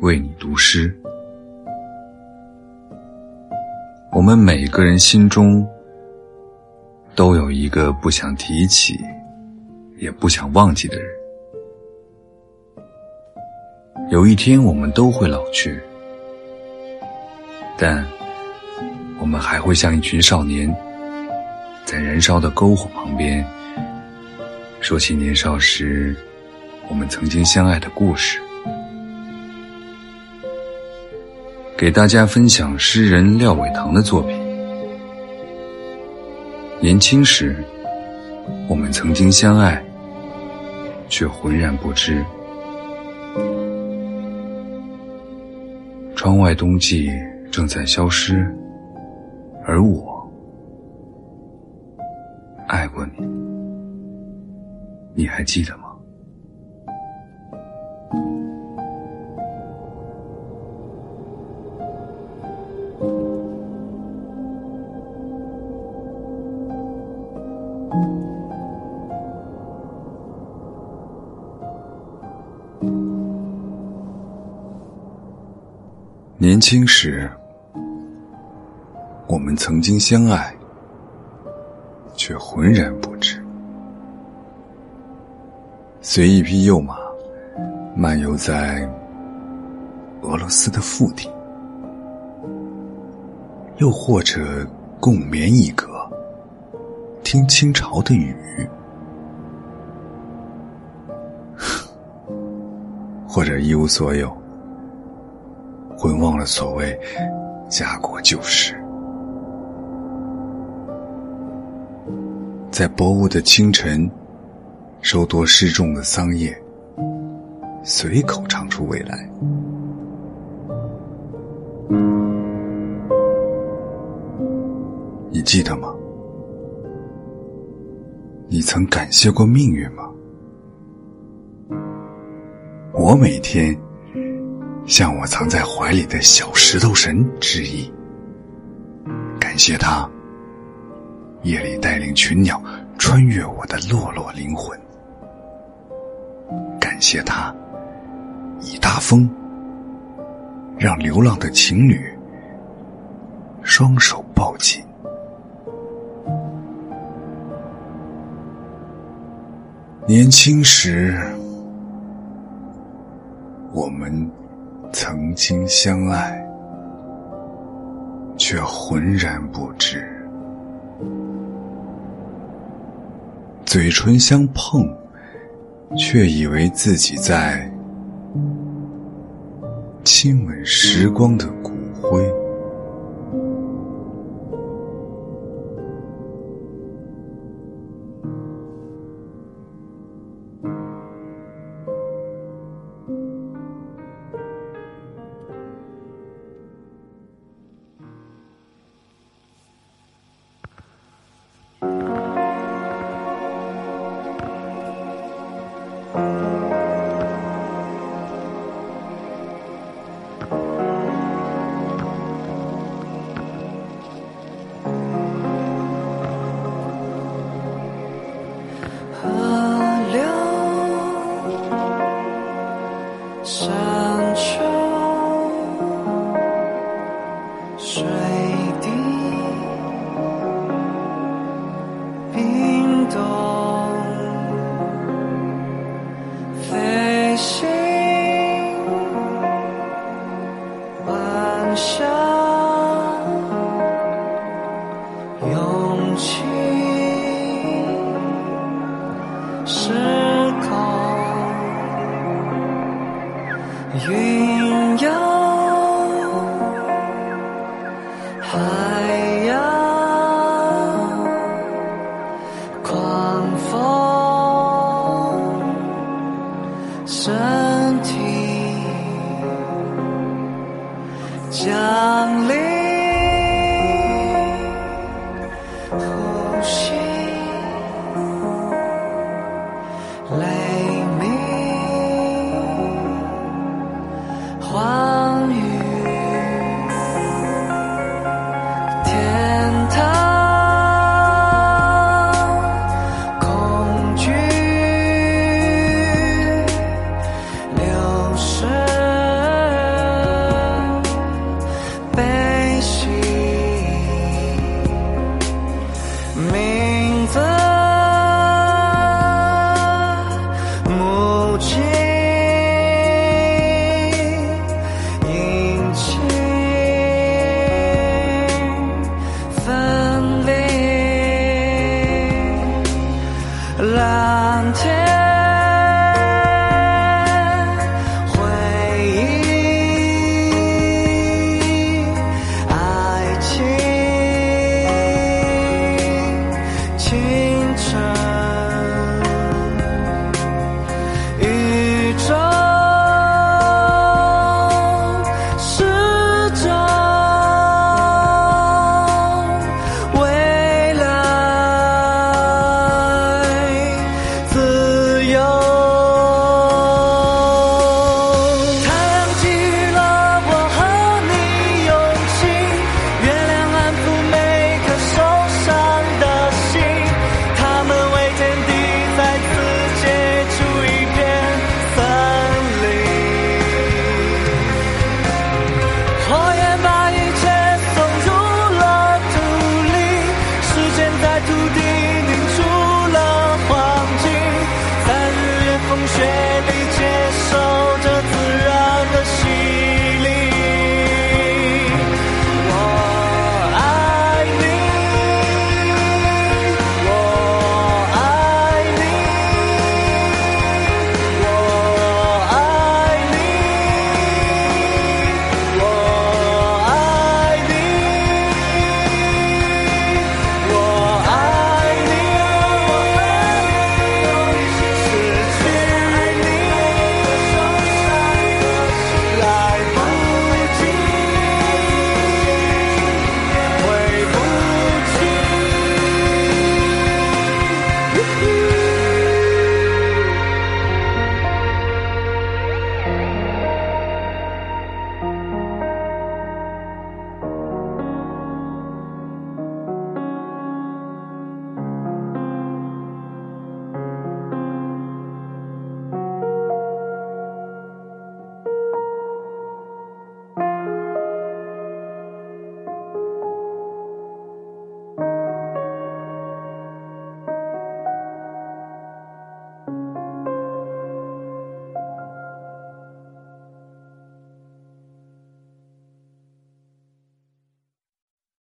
为你读诗。我们每个人心中都有一个不想提起，也不想忘记的人。有一天，我们都会老去，但我们还会像一群少年，在燃烧的篝火旁边。说起年少时我们曾经相爱的故事，给大家分享诗人廖伟棠的作品。年轻时，我们曾经相爱，却浑然不知。窗外冬季正在消失，而我爱过你。你还记得吗？年轻时，我们曾经相爱，却浑然不知。随一匹幼马，漫游在俄罗斯的腹地；又或者共眠一阁，听清朝的雨；或者一无所有，浑忘了所谓家国旧事，在薄雾的清晨。收多失重的桑叶，随口唱出未来。你记得吗？你曾感谢过命运吗？我每天向我藏在怀里的小石头神致意，感谢他夜里带领群鸟穿越我的落落灵魂。感谢他，以大风让流浪的情侣双手抱紧。年轻时，我们曾经相爱，却浑然不知，嘴唇相碰。却以为自己在亲吻时光的骨灰。should. 身体